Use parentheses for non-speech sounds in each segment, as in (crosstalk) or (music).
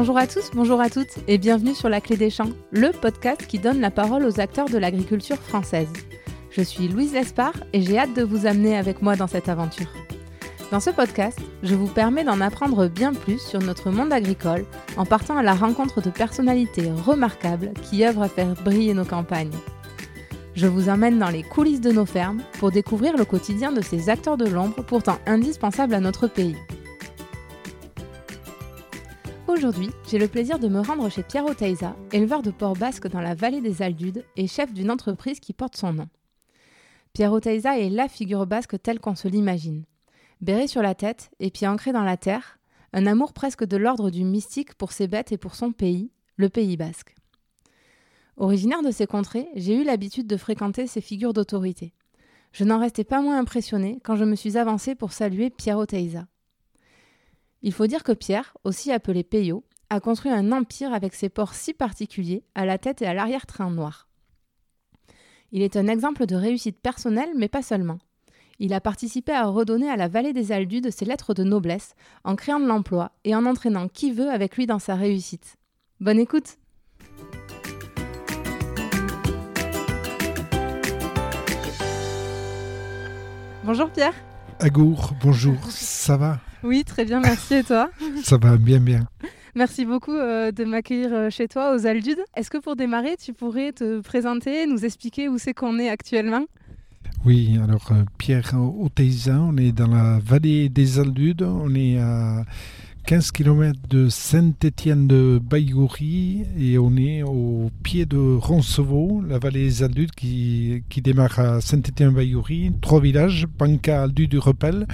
Bonjour à tous, bonjour à toutes et bienvenue sur La Clé des Champs, le podcast qui donne la parole aux acteurs de l'agriculture française. Je suis Louise Lespard et j'ai hâte de vous amener avec moi dans cette aventure. Dans ce podcast, je vous permets d'en apprendre bien plus sur notre monde agricole en partant à la rencontre de personnalités remarquables qui œuvrent à faire briller nos campagnes. Je vous emmène dans les coulisses de nos fermes pour découvrir le quotidien de ces acteurs de l'ombre pourtant indispensables à notre pays. Aujourd'hui, j'ai le plaisir de me rendre chez Pierre Oteiza, éleveur de porcs basques dans la vallée des Aldudes et chef d'une entreprise qui porte son nom. Pierre Oteiza est la figure basque telle qu'on se l'imagine. Béret sur la tête et pieds ancrés dans la terre, un amour presque de l'ordre du mystique pour ses bêtes et pour son pays, le Pays basque. Originaire de ces contrées, j'ai eu l'habitude de fréquenter ces figures d'autorité. Je n'en restais pas moins impressionné quand je me suis avancé pour saluer Pierre. Il faut dire que Pierre, aussi appelé Peyo, a construit un empire avec ses ports si particuliers à la tête et à l'arrière-train noir. Il est un exemple de réussite personnelle, mais pas seulement. Il a participé à redonner à la vallée des Aldudes ses lettres de noblesse en créant de l'emploi et en entraînant qui veut avec lui dans sa réussite. Bonne écoute Bonjour Pierre Agour, bonjour, ça va? Oui, très bien, merci et toi Ça va bien, bien. Merci beaucoup euh, de m'accueillir euh, chez toi aux Aldudes. Est-ce que pour démarrer, tu pourrais te présenter, nous expliquer où c'est qu'on est actuellement? Oui, alors euh, Pierre Oteiza, on est dans la vallée des Aldudes, on est à 15 km de Saint-Étienne de Baïgoury et on est au pied de Roncevaux, la vallée des Aldudes qui, démarre à Saint-Étienne de Baïgoury, trois villages, Panca, Aldudes du Repel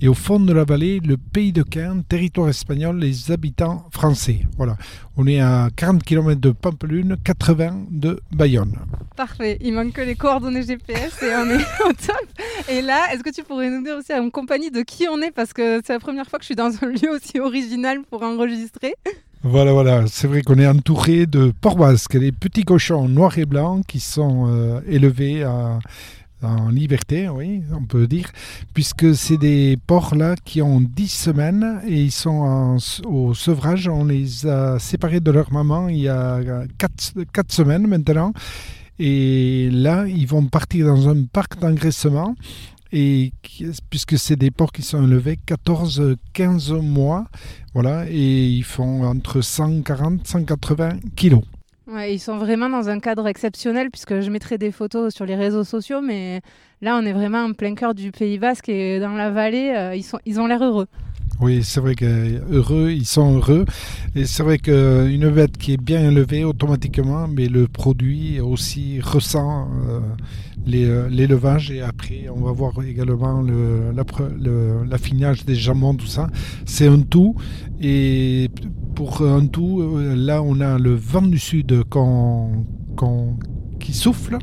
et au fond de la vallée, le pays de Caen, territoire espagnol, les habitants français. Voilà, on est à 40 km de Pampelune, 80 de Bayonne. Parfait, il manque que les coordonnées GPS et on est (laughs) au top. Et là, est-ce que tu pourrais nous dire aussi en compagnie de qui on est? Parce que c'est la première fois que je suis dans un lieu aussi original pour enregistrer. Voilà, voilà, c'est vrai qu'on est entouré de porcs basques, les petits cochons noirs et blancs qui sont euh, élevés à, en liberté, oui, on peut dire, puisque c'est des porcs là qui ont 10 semaines et ils sont au sevrage. On les a séparés de leur maman il y a 4, 4 semaines maintenant. Et là, ils vont partir dans un parc d'engraissement. Et puisque c'est des porcs qui sont élevés 14-15 mois, voilà, et ils font entre 140 180 kilos. Ils sont vraiment dans un cadre exceptionnel puisque je mettrai des photos sur les réseaux sociaux, mais là on est vraiment en plein cœur du Pays Basque et dans la vallée, euh, ils, sont, ils ont l'air heureux. Oui, c'est vrai que heureux, ils sont heureux. Et c'est vrai qu'une bête qui est bien élevée automatiquement, mais le produit aussi ressent euh, euh, l'élevage. Et après, on va voir également l'affinage des jambons, tout ça. C'est un tout. Et pour un tout, euh, là, on a le vent du sud qu'on qui souffle.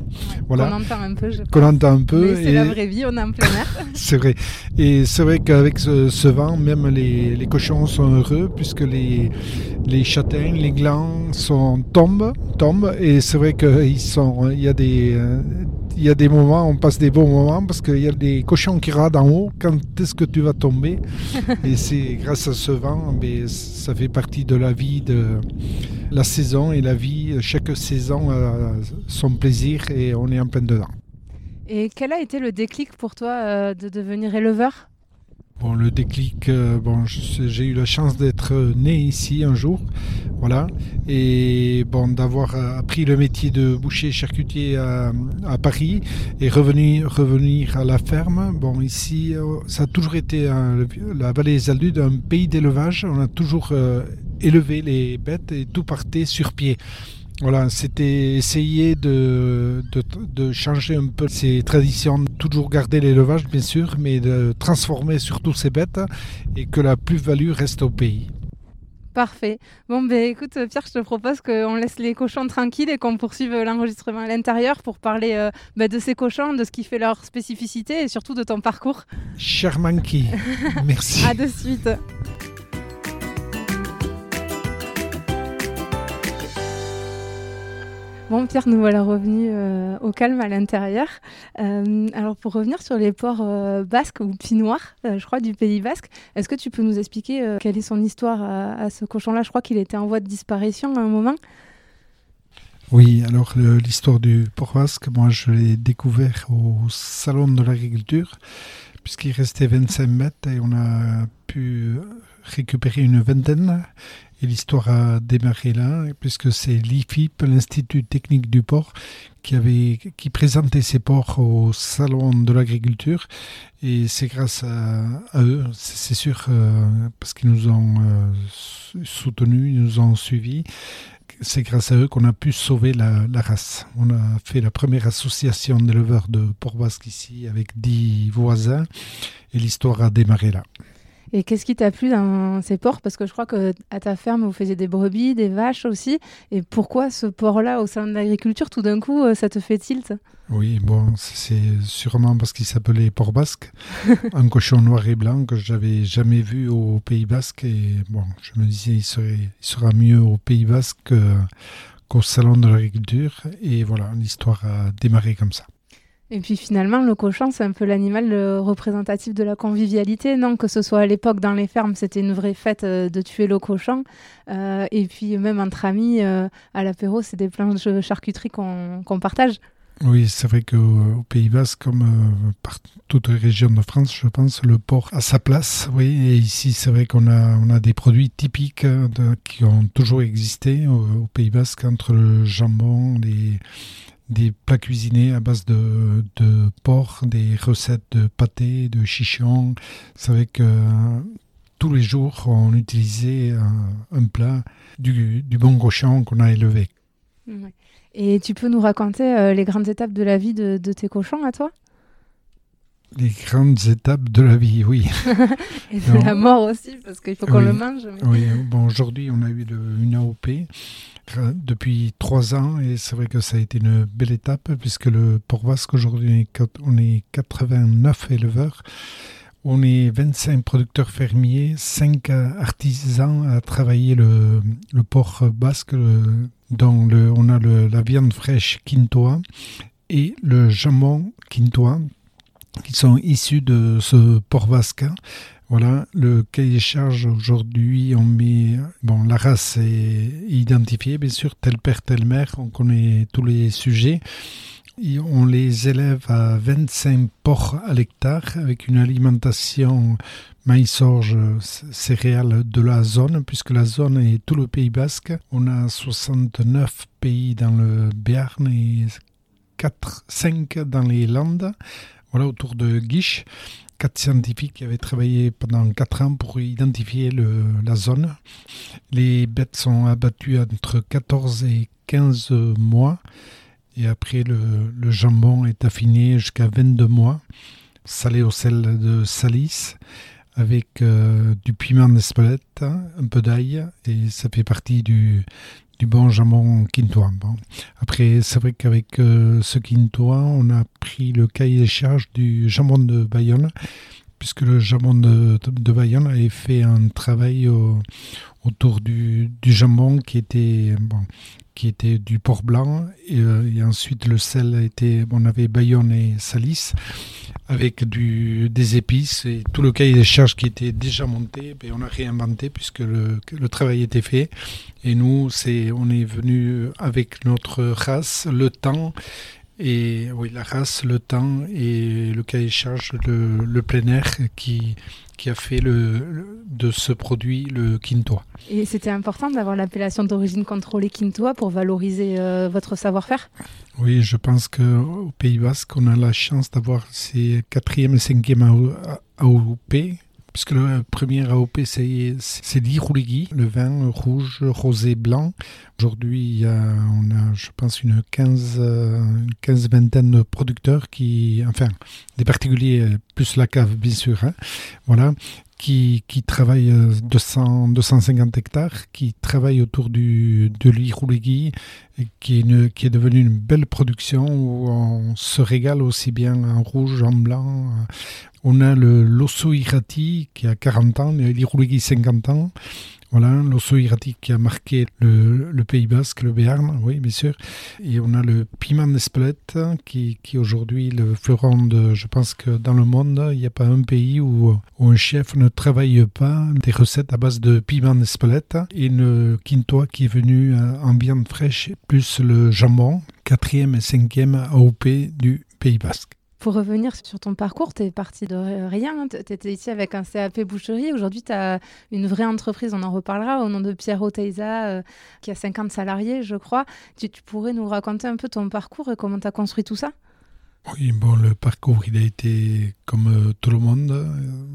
Voilà. Qu'on entend un peu, je Qu'on entend un peu. c'est la vraie vie, on est en plein air. (laughs) c'est vrai. Et c'est vrai qu'avec ce, vent, même les, les, cochons sont heureux puisque les, les châtaignes, les glands sont, tombent, tombent. Et c'est vrai qu'il il y a des, euh, il y a des moments, on passe des bons moments parce qu'il y a des cochons qui radent en haut. Quand est-ce que tu vas tomber? (laughs) Et c'est grâce à ce vent, mais ça fait partie de la vie, de la saison et la vie. Chaque saison a son plaisir et on est en plein dedans. Et quel a été le déclic pour toi euh, de devenir éleveur? Bon, le déclic, euh, bon, j'ai eu la chance d'être né ici un jour, voilà, et bon, d'avoir euh, appris le métier de boucher charcutier à, Paris et revenir, revenir à la ferme. Bon, ici, euh, ça a toujours été la vallée des Aldudes, un pays d'élevage. On a toujours élevé les bêtes et tout partait sur pied. Voilà, c'était essayer de, de, changer un peu ces traditions, toujours garder l'élevage bien sûr, mais de transformer surtout ces bêtes et que la plus-value reste au pays. Parfait. Bon, ben écoute, Pierre, je te propose qu'on laisse les cochons tranquilles et qu'on poursuive l'enregistrement à l'intérieur pour parler euh, ben, de ces cochons, de ce qui fait leur spécificité et surtout de ton parcours. Cher Monkey, (laughs) merci. à de suite. Bon, Pierre, nous voilà revenus euh, au calme à l'intérieur. Euh, alors, pour revenir sur les ports euh, basques ou pinoirs, je crois, du Pays basque, est-ce que tu peux nous expliquer quelle est son histoire à, ce cochon-là? Je crois qu'il était en voie de disparition à un moment. Oui, alors l'histoire du port basque, moi je l'ai découvert au Salon de l'agriculture, puisqu'il restait 25 mètres et on a pu récupérer une vingtaine. Et l'histoire a démarré là, puisque c'est l'IFIP, l'Institut technique du port, qui, avait, qui présentait ses ports au Salon de l'agriculture. Et c'est grâce à, eux, c'est sûr, euh, parce qu'ils nous ont euh, soutenus, ils nous ont suivis. C'est grâce à eux qu'on a pu sauver la, race. On a fait la première association d'éleveurs de port basque ici avec dix voisins et l'histoire a démarré là. Et qu'est-ce qui t'a plu dans ces porcs? Parce que je crois que à ta ferme, vous faisiez des brebis, des vaches aussi. Et pourquoi ce porc-là au salon de l'agriculture, tout d'un coup, euh, ça te fait tilt? Oui, bon, c'est sûrement parce qu'il s'appelait porc basque, (laughs) un cochon noir et blanc que je n'avais jamais vu au Pays basque. Et bon, je me disais, il, serait, il sera mieux au Pays basque qu'au salon de l'agriculture. Et voilà, l'histoire a démarré comme ça. Et puis finalement, le cochon, c'est un peu l'animal représentatif de la convivialité, non? Que ce soit à l'époque dans les fermes, c'était une vraie fête euh, de tuer le cochon. Euh, et puis même entre amis, euh, à l'apéro, c'est des plans de charcuterie qu'on partage. Oui, c'est vrai qu'au Pays Basque, comme par toute région de France, je pense, le porc a sa place. Oui, et ici, c'est vrai qu'on a, des produits typiques qui ont toujours existé au, au Pays Basque, entre le jambon, les des plats cuisinés à base de, de porc, des recettes de pâté, de chichon. C'est vrai que tous les jours, on utilisait un, plat du, du, bon cochon qu'on a élevé. Et tu peux nous raconter euh, les grandes étapes de la vie de, de tes cochons à toi? Les grandes étapes de la vie, oui. (laughs) et de la mort aussi, parce qu'il faut qu'on le mange. Oui, bon, aujourd'hui, on a eu une AOP depuis trois ans et c'est vrai que ça a été une belle étape puisque le Port Basque aujourd'hui on est 89 éleveurs, on est 25 producteurs fermiers, 5 artisans à travailler le, le port basque dont le, on a la viande fraîche quintoa et le jambon quintoa qui sont issus de ce port basque voilà, le cahier des aujourd'hui, on met bon, la race est identifiée, bien sûr, tel père, telle mère, on connaît tous les sujets. Et on les élève à 25 porcs à l'hectare avec une alimentation maïs-orge céréales de la zone, puisque la zone est tout le Pays Basque. On a 69 pays dans le Béarn et 4, 5 dans les Landes, voilà, autour de Guiche quatre scientifiques qui avaient travaillé pendant quatre ans pour identifier la zone. Les bêtes sont abattues entre 14 et 15 mois. Et après, le, le jambon est affiné jusqu'à 22 mois, salé au sel de Salis, avec euh, du piment d'Espelette, un peu d'ail, et ça fait partie du, du bon jambon quintois. Bon. Après, c'est vrai qu'avec euh, ce quintois, on a pris le cahier des charges du jambon de Bayonne, puisque le jambon de, Bayonne avait fait un travail autour du, du, jambon qui était, qui était du porc blanc, et, euh, et ensuite le sel était, on avait Bayonne et Salis avec des épices et tout le cahier des charges qui était déjà monté, ben on a réinventé puisque le, le travail était fait. Et nous, c'est, on est venu avec notre race, le temps, et oui, la race, le temps et le cahier des charges, le, le plein air qui, qui a fait le, de ce produit le quintois. Et c'était important d'avoir l'appellation d'origine contrôlée quintois pour valoriser euh, votre savoir-faire? Oui, je pense qu'au Pays Basque, on a la chance d'avoir ces quatrième et cinquième AOP puisque le premier AOP, c'est l'Irouligui, le vin rouge, rosé, blanc. Aujourd'hui, on a, je pense, une 15, une 15 vingtaine de producteurs qui, enfin, des particuliers, plus la cave, bien sûr, hein, voilà, qui, qui travaillent 200, 250 hectares, qui travaillent autour du, de l'Irouligui, qui, qui est devenue une belle production où on se régale aussi bien en rouge, en blanc. On a le l'Osso Irati qui a 40 ans, l'Irouligui 50 ans. Voilà, l'osso hiératique qui a marqué le, Pays Basque, le Béarn, oui, bien sûr. Et on a le piment d'Espelette qui, qui aujourd'hui le fleuron de. Je pense que dans le monde, il n'y a pas un pays où, où, un chef ne travaille pas des recettes à base de piment d'Espelette et le quintois qui est venu euh, en viande fraîche plus le jambon, quatrième et cinquième AOP du Pays Basque. Pour revenir sur ton parcours, tu es parti de rien. Tu étais ici avec un CAP boucherie. Aujourd'hui, tu as une vraie entreprise, on en reparlera, au nom de Pierre Oteiza, euh, qui a 50 salariés, je crois. Tu, pourrais nous raconter un peu ton parcours et comment tu as construit tout ça? Oui, bon, le parcours, il a été comme euh, tout le monde.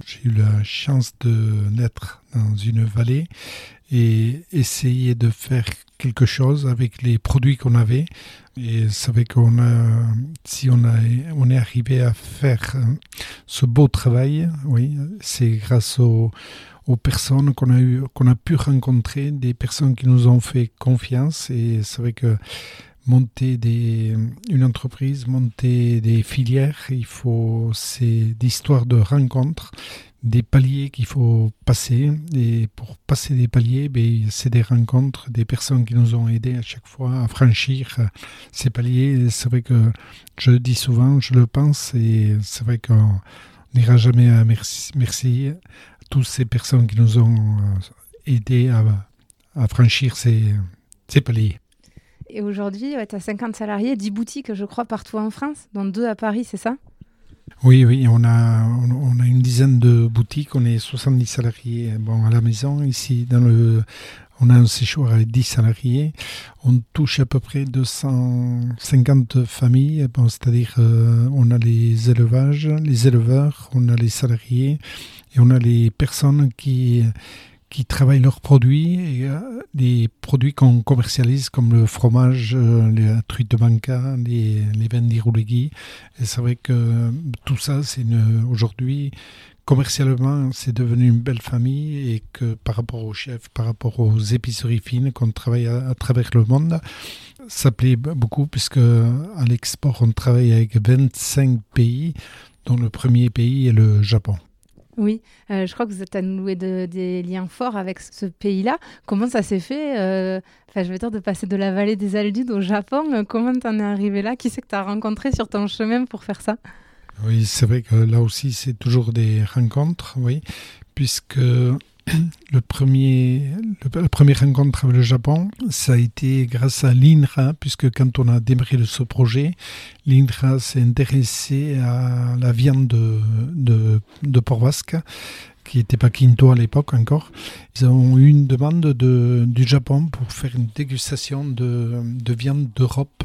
J'ai eu la chance de naître dans une vallée et essayer de faire quelque chose avec les produits qu'on avait. Et c'est vrai qu'on a, si on, a, on est arrivé à faire euh, ce beau travail, oui, c'est grâce aux, aux personnes qu'on a, eu, qu'on a pu rencontrer, des personnes qui nous ont fait confiance. Et c'est vrai que monter des, une entreprise, monter des filières, il faut, c'est d'histoires de rencontres, des paliers qu'il faut passer. Et pour passer des paliers, ben, c'est des rencontres, des personnes qui nous ont aidés à chaque fois à franchir ces paliers. C'est vrai que je le dis souvent, je le pense, et c'est vrai qu'on n'ira jamais à merci, merci à toutes ces personnes qui nous ont aidés à, à franchir ces, ces paliers. Et aujourd'hui, tu as 50 salariés, 10 boutiques, je crois, partout en France, dont deux à Paris, c'est ça? Oui, oui, on a, on a une dizaine de boutiques, on est 70 salariés bon, à la maison. Ici, dans le, on a un séjour avec 10 salariés. On touche à peu près 250 familles, bon, c'est-à-dire euh, on a les élevages, les éleveurs, on a les salariés et on a les personnes qui qui travaillent leurs produits, et, euh, les produits qu'on commercialise comme le fromage, euh, les truites de banca, les, les vins d'Iroulegui. Et c'est vrai que tout ça, c'est aujourd'hui, commercialement, c'est devenu une belle famille et que par rapport aux chefs, par rapport aux épiceries fines qu'on travaille à, travers le monde, ça plaît beaucoup puisque à l'export, on travaille avec 25 pays, dont le premier pays est le Japon. Oui, euh, je crois que vous êtes à nouer de, des liens forts avec ce pays-là. Comment ça s'est fait euh, je veux dire, de passer de la vallée des Aldudes au Japon. Euh, comment t'en es arrivé là? Qui c'est que tu as rencontré sur ton chemin pour faire ça? Oui, c'est vrai que là aussi, c'est toujours des rencontres, oui, puisque le premier, la première rencontre avec le Japon, ça a été grâce à l'INRA, puisque quand on a démarré ce projet, l'INRA s'est intéressé à la viande de, de, de porc basque, qui n'était pas Quinto à l'époque encore. Ils ont eu une demande de, du Japon pour faire une dégustation de, de viande d'Europe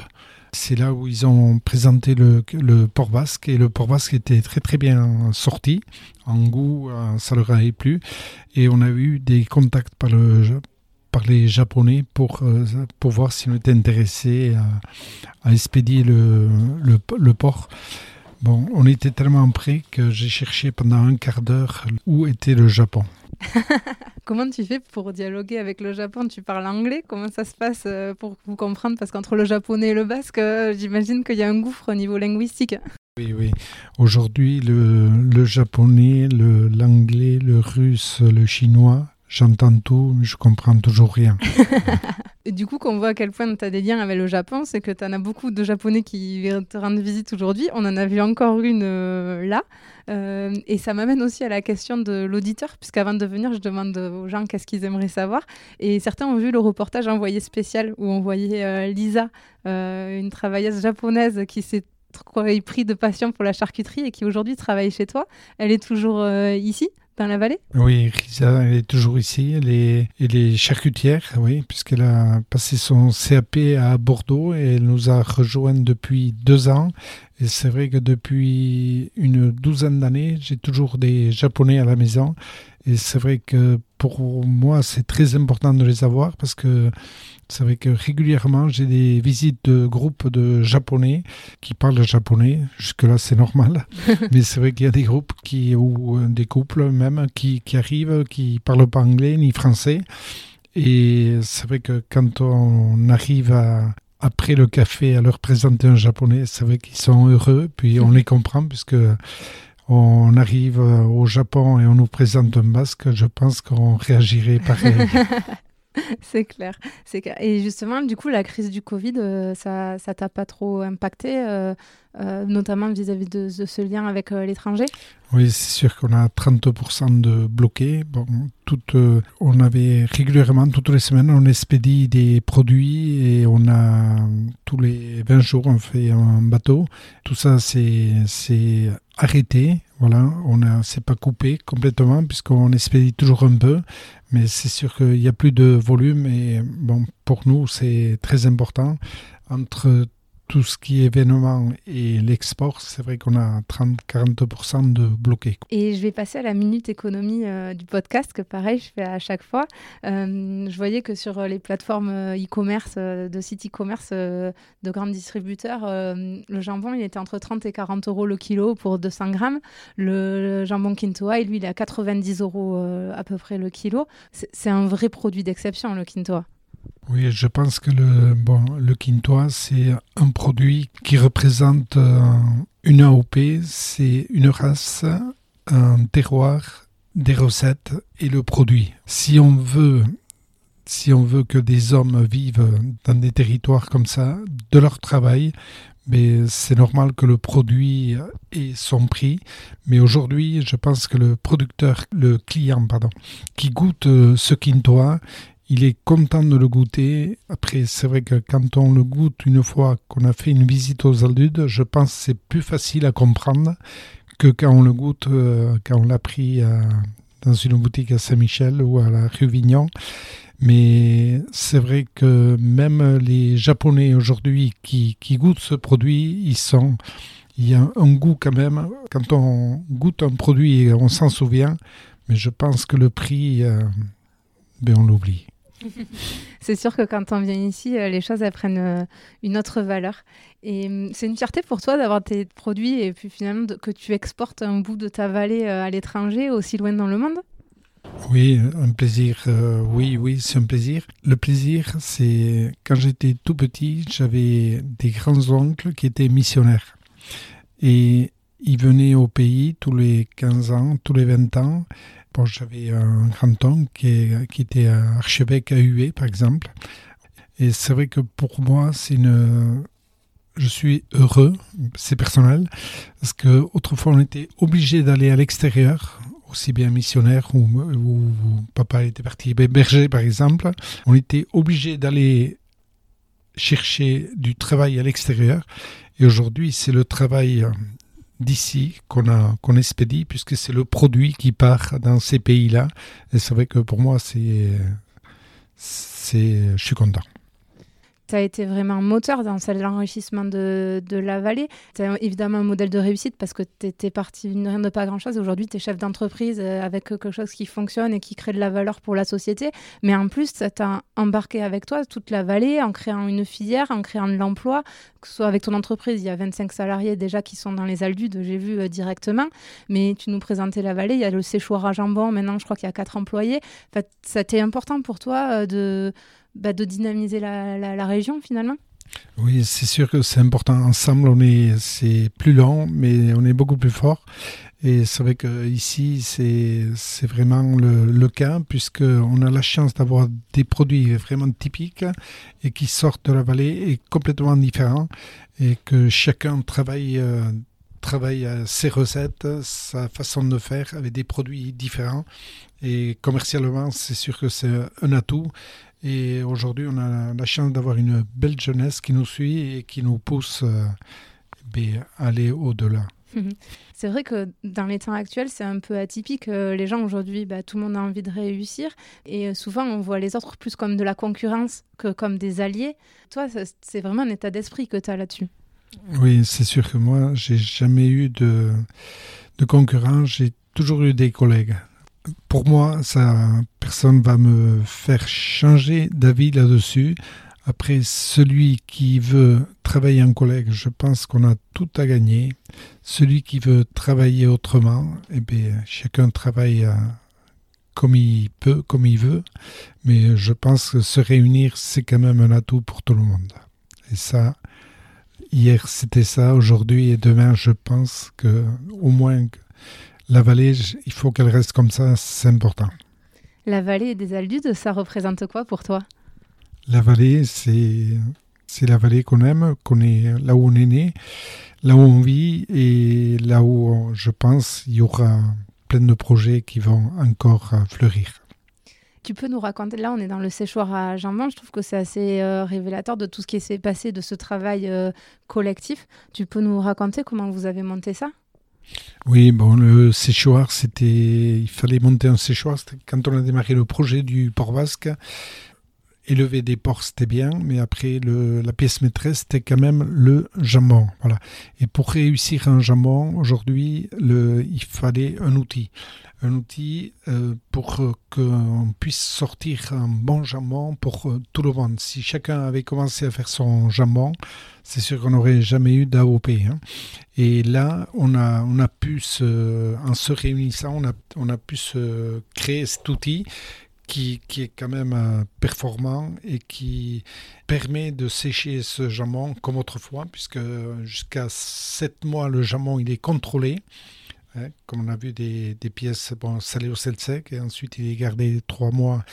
c'est là où ils ont présenté le, le, port basque et le port basque était très très bien sorti. En goût, euh, ça leur a plu. Et on a eu des contacts par, le, par les Japonais pour, euh, pour voir si on était intéressé à, à expédier le, le. Bon, on était tellement prêts que j'ai cherché pendant un quart d'heure où était le Japon. (laughs) Comment tu fais pour dialoguer avec le Japon? Tu parles anglais? Comment ça se passe euh, pour vous comprendre? Parce qu'entre le japonais et le basque, euh, j'imagine qu'il y a un gouffre au niveau linguistique. Oui, oui. Aujourd'hui, le, le japonais, l'anglais, le, russe, le chinois, j'entends tout, mais je comprends toujours rien. (laughs) et du coup, qu'on voit à quel point tu as des liens avec le Japon, c'est que tu en as beaucoup de Japonais qui te rendre visite aujourd'hui. On en a vu encore une euh, là. Euh, et ça m'amène aussi à la question de l'auditeur, puisqu'avant de venir, je demande aux gens qu'est-ce qu'ils aimeraient savoir. Et certains ont vu le reportage envoyé spécial où on voyait euh, Lisa, une travailleuse japonaise qui s'est pris de passion pour la charcuterie et qui aujourd'hui travaille chez toi. Elle est toujours ici? Dans la vallée? Oui, Risa, elle est toujours ici. Elle est, elle est charcutière, oui, puisqu'elle a passé son CAP à Bordeaux et elle nous a rejoint depuis deux ans. Et c'est vrai que depuis une douzaine d'années, j'ai toujours des Japonais à la maison. Et c'est vrai que pour moi, c'est très important de les avoir parce que c'est vrai que régulièrement, j'ai des visites de groupes de Japonais qui parlent japonais. Jusque-là, c'est normal. (laughs) Mais c'est vrai qu'il y a des groupes qui, ou euh, des couples même qui, qui arrivent, qui parlent pas anglais ni français. Et c'est vrai que quand on arrive à, après le café à leur présenter un japonais, c'est vrai qu'ils sont heureux, puis on les comprend puisque on arrive au Japon et on nous présente un basque, je pense qu'on réagirait pareil. (laughs) c'est clair, c'est Et justement, du coup, la crise du Covid, euh, ça, ça t'a pas trop impacté, euh, euh, notamment vis-à-vis de, ce lien avec l'étranger? Oui, c'est sûr qu'on a 30% de bloqués. Bon, on avait régulièrement, toutes les semaines, on expédie des produits et on a tous les 20 jours, on fait un bateau. Tout ça, c'est arrêté. Voilà, on a, c'est pas coupé complètement puisqu'on expédie toujours un peu, mais c'est sûr qu'il n'y a plus de volume et bon, pour nous, c'est très important. Entre tout ce qui est événement et l'export, c'est vrai qu'on a 30-40% de bloqués. Et je vais passer à la minute économie euh, du podcast, que pareil, je fais à chaque fois. Euh, je voyais que sur les plateformes euh, e-commerce, de sites e-commerce de grands distributeurs, le jambon, il était entre 30 et 40 euros le kilo pour 200 grammes. Le, jambon Quintoa, lui, il est à 90 euros à peu près le kilo. C'est un vrai produit d'exception, le Quintoa. Oui, je pense que le, bon, le quintois, c'est un produit qui représente euh, une AOP, c'est une race, un terroir, des recettes et le produit. Si on veut, si on veut que des hommes vivent dans des territoires comme ça, de leur travail, mais c'est normal que le produit ait son prix. Mais aujourd'hui, je pense que le producteur, le client, pardon, qui goûte euh, ce quintois, il est content de le goûter. Après, c'est vrai que quand on le goûte une fois qu'on a fait une visite aux Aldudes, je pense que c'est plus facile à comprendre que quand on le goûte, euh, quand on l'a pris euh, dans une boutique à Saint-Michel ou à la rue Vignon. Mais c'est vrai que même les Japonais aujourd'hui qui, goûtent ce produit, ils sont, il y a un goût quand même. Quand on goûte un produit, on s'en souvient. Mais je pense que le prix, euh, ben on l'oublie. (laughs) c'est sûr que quand on vient ici, euh, les choses prennent euh, une autre valeur. Et hum, c'est une fierté pour toi d'avoir tes produits et puis finalement que tu exportes un bout de ta vallée euh, à l'étranger, aussi loin dans le monde? Oui, un plaisir. oui, oui, c'est un plaisir. Le plaisir, c'est quand j'étais tout petit, j'avais des grands-oncles qui étaient missionnaires. Et ils venaient au pays tous les 15 ans, tous les 20 ans j'avais un grand-oncle qui, qui, était archevêque à Hué, par exemple. Et c'est vrai que pour moi. Je suis heureux, c'est personnel, parce que autrefois on était obligé d'aller à l'extérieur, aussi bien missionnaire ou, papa était parti berger par exemple. On était obligé d'aller chercher du travail à l'extérieur. Et aujourd'hui, c'est le travail d'ici qu'on a qu'on expédie puisque c'est le produit qui part dans ces pays-là. Et c'est vrai que pour moi c'est c'est je suis content tu as été vraiment moteur dans l'enrichissement de, de, la vallée. Tu es évidemment un modèle de réussite parce que tu étais parti de rien de pas grand-chose. Aujourd'hui, tu es chef d'entreprise euh, avec quelque chose qui fonctionne et qui crée de la valeur pour la société. Mais en plus, tu as embarqué avec toi toute la vallée en créant une filière, en créant de l'emploi, que ce soit avec ton entreprise. Il y a 25 salariés déjà qui sont dans les Aldudes, j'ai vu euh, directement. Mais tu nous présentais la vallée. Il y a le séchoir à jambon. Maintenant, je crois qu'il y a quatre employés. En fait, ça t'est important pour toi euh, de bah, de dynamiser la, région finalement oui, c'est sûr que c'est important. Ensemble, on est, c'est plus lent, mais on est beaucoup plus fort. Et c'est vrai qu'ici, c'est, c'est vraiment le, le cas, puisqu'on a la chance d'avoir des produits vraiment typiques et qui sortent de la vallée et complètement différents, et que chacun travaille, euh, travaille ses recettes, sa façon de faire avec des produits différents. Et commercialement, c'est sûr que c'est un atout. Et aujourd'hui, on a la chance d'avoir une belle jeunesse qui nous suit et qui nous pousse euh, à aller au-delà. C'est vrai que dans les temps actuels, c'est un peu atypique. Euh, les gens aujourd'hui, bah, tout le monde a envie de réussir. Et euh, souvent, on voit les autres plus comme de la concurrence que comme des alliés. Toi, c'est vraiment un état d'esprit que tu as là-dessus. Oui, c'est sûr que moi, j'ai jamais eu de, de concurrence. J'ai toujours eu des collègues pour moi, ça, personne va me faire changer d'avis là-dessus. Après, celui qui veut travailler en collègue, je pense qu'on a tout à gagner. Celui qui veut travailler autrement, eh bien, chacun travaille euh, comme il peut, comme il veut. Mais je pense que se réunir, c'est quand même un atout pour tout le monde. Et ça, hier c'était ça, aujourd'hui et demain, je pense que au moins la vallée, il faut qu'elle reste comme ça, c'est important. La vallée des Aldudes, ça représente quoi pour toi? La vallée, c'est c'est la vallée qu'on aime, qu'on est là où on est né, là où on vit et là où je pense il y aura plein de projets qui vont encore fleurir. Tu peux nous raconter, là on est dans le séchoir à jambon, je trouve que c'est assez euh, révélateur de tout ce qui s'est passé, de ce travail euh, collectif. Tu peux nous raconter comment vous avez monté ça? Oui, bon, le séchoir, c'était, il fallait monter un séchoir. Quand on a démarré le projet du Port Basque, élever des porcs, c'était bien, mais après, la pièce maîtresse, c'était quand même le jambon. Voilà. Et pour réussir un jambon, aujourd'hui, il fallait un outil. Un outil euh, pour qu'on puisse sortir un bon jambon pour euh, tout le monde. Si chacun avait commencé à faire son jambon, c'est sûr qu'on n'aurait jamais eu d'AOP. Hein. Et là, on a, on a pu, se, en se réunissant, on a, on a pu se créer cet outil qui, est quand même euh, performant et qui permet de sécher ce jambon comme autrefois, puisque jusqu'à 7 mois, le jambon il est contrôlé. Hein, comme on a vu des, pièces bon, salées au sel sec, et ensuite il est gardé 3 mois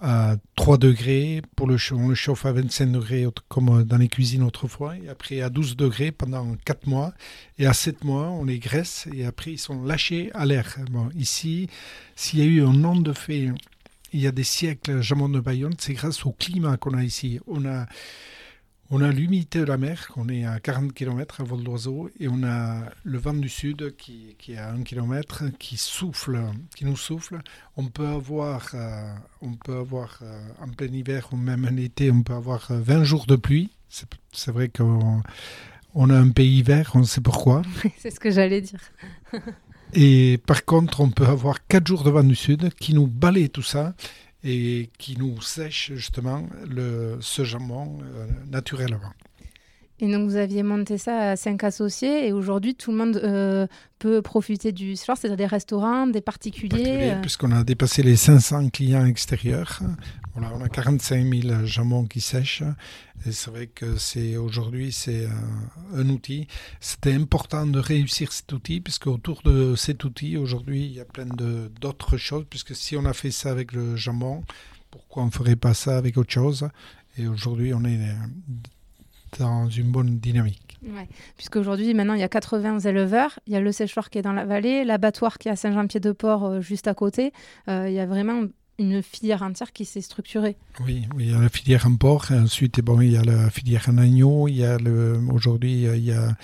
à 3 degrés, pour le on le chauffe à 25 degrés comme dans les cuisines autrefois, et après à 12 degrés pendant 4 mois, et à 7 mois on les graisse, et après ils sont lâchés à l'air. Bon, ici, s'il y a eu un nom de fait il y a des siècles, Jamon de Bayonne, c'est grâce au climat qu'on a ici. On a, on a l'humidité de la mer, on est à 40 km à vol d'oiseau, et on a le vent du sud qui, qui est à 1 km, qui souffle, qui nous souffle. On peut avoir, euh, on peut avoir euh, en plein hiver ou même en été, on peut avoir 20 euh, jours de pluie. C'est vrai qu'on on a un pays vert, on sait pourquoi. (laughs) C'est ce que j'allais dire. (laughs) Et par contre, on peut avoir quatre jours de vent du sud qui nous balaye tout ça et qui nous sèche justement le, ce jambon euh, naturellement. Et donc vous aviez monté ça à cinq associés et aujourd'hui tout le monde euh, peut profiter du soir, c'est-à-dire des restaurants, des particuliers. Euh. Puisqu'on a dépassé les 500 clients extérieurs. Voilà, on a 45 000 jambons qui sèchent. Et c'est vrai que c'est aujourd'hui c'est un, un, outil. C'était important de réussir cet outil puisque autour de cet outil aujourd'hui il y a plein d'autres choses. Puisque si on a fait ça avec le jambon, pourquoi on ne ferait pas ça avec autre chose? Et aujourd'hui on est dans une bonne dynamique. Ouais. Puisqu'aujourd'hui, maintenant, il y a 80 éleveurs, il y a le séchoir qui est dans la vallée, l'abattoir qui est à Saint-Jean-Pied-de-Port, euh, juste à côté. Euh, il y a vraiment une filière entière qui s'est structurée. Oui, oui, il y a la filière en porc, ensuite, bon, il y a la filière en agneau, il y a le, aujourd'hui, il y a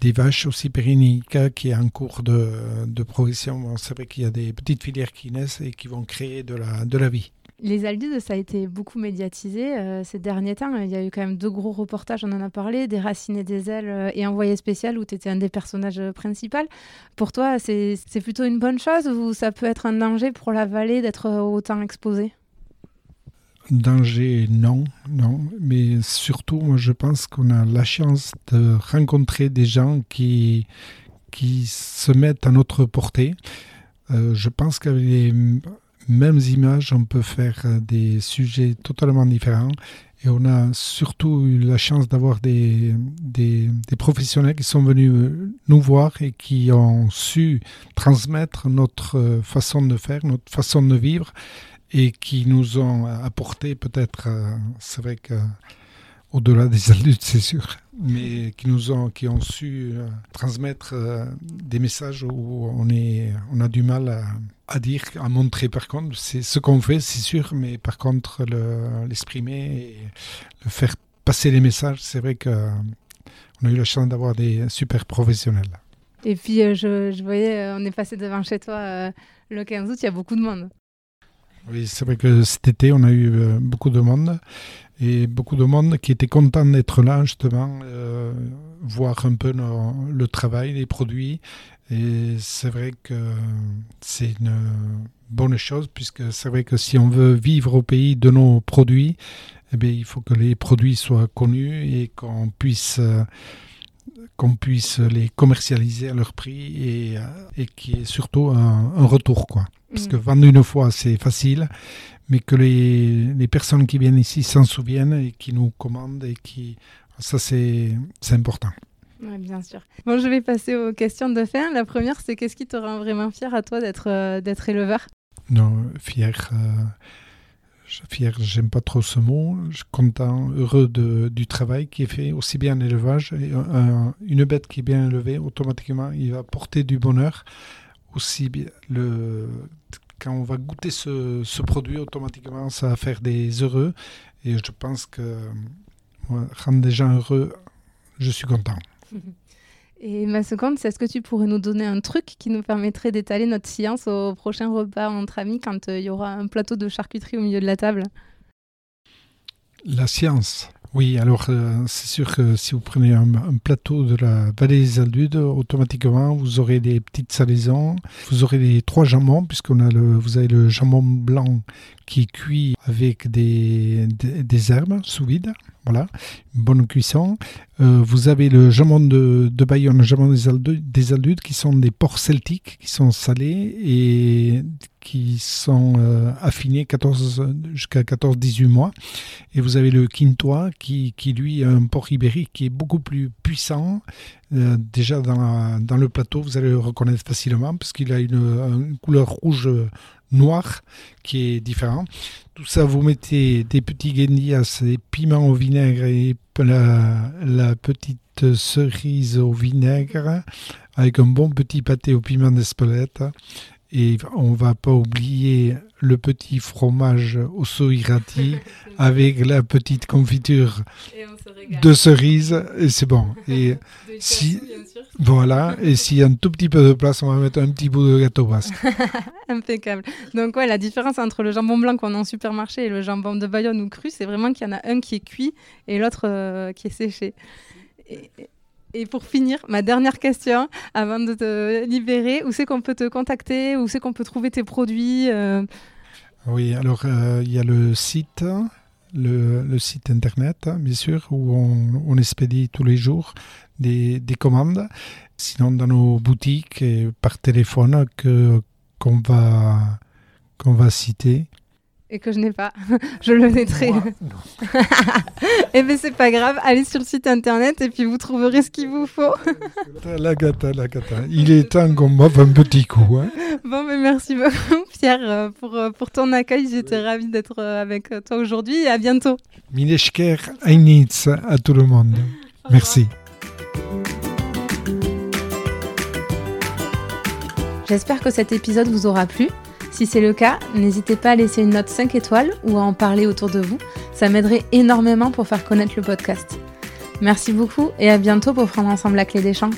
des vaches aussi pérenniques qui est en cours de, de progression. c'est vrai qu'il y a des petites filières qui naissent et qui vont créer de la, de la vie. Les Aldudes, ça a été beaucoup médiatisé euh, ces derniers temps. Il y a eu quand même deux gros reportages, on en a parlé, des racines et des ailes euh, et Envoyé spécial où tu étais un des personnages euh, principaux. Pour toi, c'est plutôt une bonne chose ou ça peut être un danger pour la vallée d'être autant exposé? Danger, non, non. Mais surtout, moi, je pense qu'on a la chance de rencontrer des gens qui, qui se mettent à notre portée. je pense qu'avec les mêmes images, on peut faire euh, des sujets totalement différents. Et on a surtout eu la chance d'avoir des, des, professionnels qui sont venus euh, nous voir et qui ont su transmettre notre euh, façon de faire, notre façon de vivre et qui nous ont apporté peut-être, c'est vrai que au-delà des (laughs) adultes, c'est sûr, mais qui nous ont, qui ont su transmettre des messages où on, est, on a du mal à, dire, à montrer par contre. C'est ce qu'on fait, c'est sûr, mais par contre, l'exprimer le faire passer les messages, c'est vrai qu'on a eu la chance d'avoir des super professionnels. Et puis, euh, je, voyais, euh, on est passé devant chez toi euh, le 15 août, il y a beaucoup de monde. Oui, c'est vrai que cet été, on a eu beaucoup de monde. Et beaucoup de monde qui était content d'être là, justement, voir un peu le travail, les produits. Et c'est vrai que c'est une bonne chose, puisque c'est vrai que si on veut vivre au pays de nos produits, eh bien, il faut que les produits soient connus et qu'on puisse, qu'on puisse les commercialiser à leur prix et, et qu'il y ait surtout un, retour. Quoi. Parce que mm. vendre une fois, c'est facile, mais que les, les personnes qui viennent ici s'en souviennent et qui nous commandent, et qui, ça c'est important. Oui, bien sûr. Bon, je vais passer aux questions de fin. La première, c'est qu'est-ce qui te rend vraiment fier à toi d'être euh, d'être éleveur? Non, fier. Euh, fier, j'aime pas trop ce mot. Je suis content, heureux de, du travail qui est fait, aussi bien en élevage. Et, une bête qui est bien élevée, automatiquement, il va porter du bonheur. Aussi bien le quand on va goûter ce, produit, automatiquement, ça va faire des heureux. Et je pense que rendre des gens heureux, je suis content. (laughs) Et ma seconde, c'est est-ce que tu pourrais nous donner un truc qui nous permettrait d'étaler notre science au prochain repas entre amis quand euh, il y aura un plateau de charcuterie au milieu de la table? La science. Oui, alors euh, c'est sûr que si vous prenez un, plateau de la vallée des Aldudes, automatiquement vous aurez des petites salaisons, vous aurez les trois jambons, puisqu'on a le, vous avez le jambon blanc qui est cuit avec des, des, herbes sous vide, voilà, une bonne cuisson. Euh, vous avez le jambon de, Bayonne, le jambon des Aldudes, des Aldudes, qui sont des porcs celtiques, qui sont salés et qui sont euh, affinés 14, jusqu'à 14-18 mois. Et vous avez le quintois qui, qui, lui, est un porc ibérique qui est beaucoup plus puissant. Euh, déjà dans, le plateau, vous allez le reconnaître facilement parce qu'il a une, couleur rouge noire qui est différent. Tout ça, vous mettez des petits guenillas, des piments au vinaigre et la, la petite cerise au vinaigre avec un bon petit pâté au piment d'Espelette et on va pas oublier le petit fromage au soirati (laughs) avec la petite confiture de cerise et c'est bon. (laughs) Et si voilà, et s'il y a un tout petit peu de place, on va mettre un petit bout de gâteau basque. (laughs) Impeccable. Donc ouais, la différence entre le jambon blanc qu'on a en supermarché et le jambon de Bayonne ou cru, c'est vraiment qu'il y en a un qui est cuit et l'autre euh, qui est séché. Et, et pour finir, ma dernière question, avant de te libérer, où c'est qu'on peut te contacter, où c'est qu'on peut trouver tes produits euh? Oui, alors euh, il y a le site, le, site internet, bien sûr, où on, expédie tous les jours des, des, commandes. Sinon, dans nos boutiques et par téléphone que qu'on va qu'on va citer et que je n'ai pas. (laughs) je le mettrai. et (laughs) eh bien, c'est pas grave. Allez sur le site internet et puis vous trouverez ce qu'il vous faut. (laughs) la gata, la gata. Il est temps qu'on m'offre un petit coup. Hein. Bon, mais merci beaucoup, Pierre, euh, pour, euh, pour ton accueil. J'étais ravie d'être euh, avec toi aujourd'hui et à bientôt. Mineshker Einitz à tout le monde. Merci. J'espère que cet épisode vous aura plu. Si c'est le cas, n'hésitez pas à laisser une note 5 étoiles ou à en parler autour de vous. Ça m'aiderait énormément pour faire connaître le podcast. Merci beaucoup et à bientôt pour prendre ensemble la clé des champs.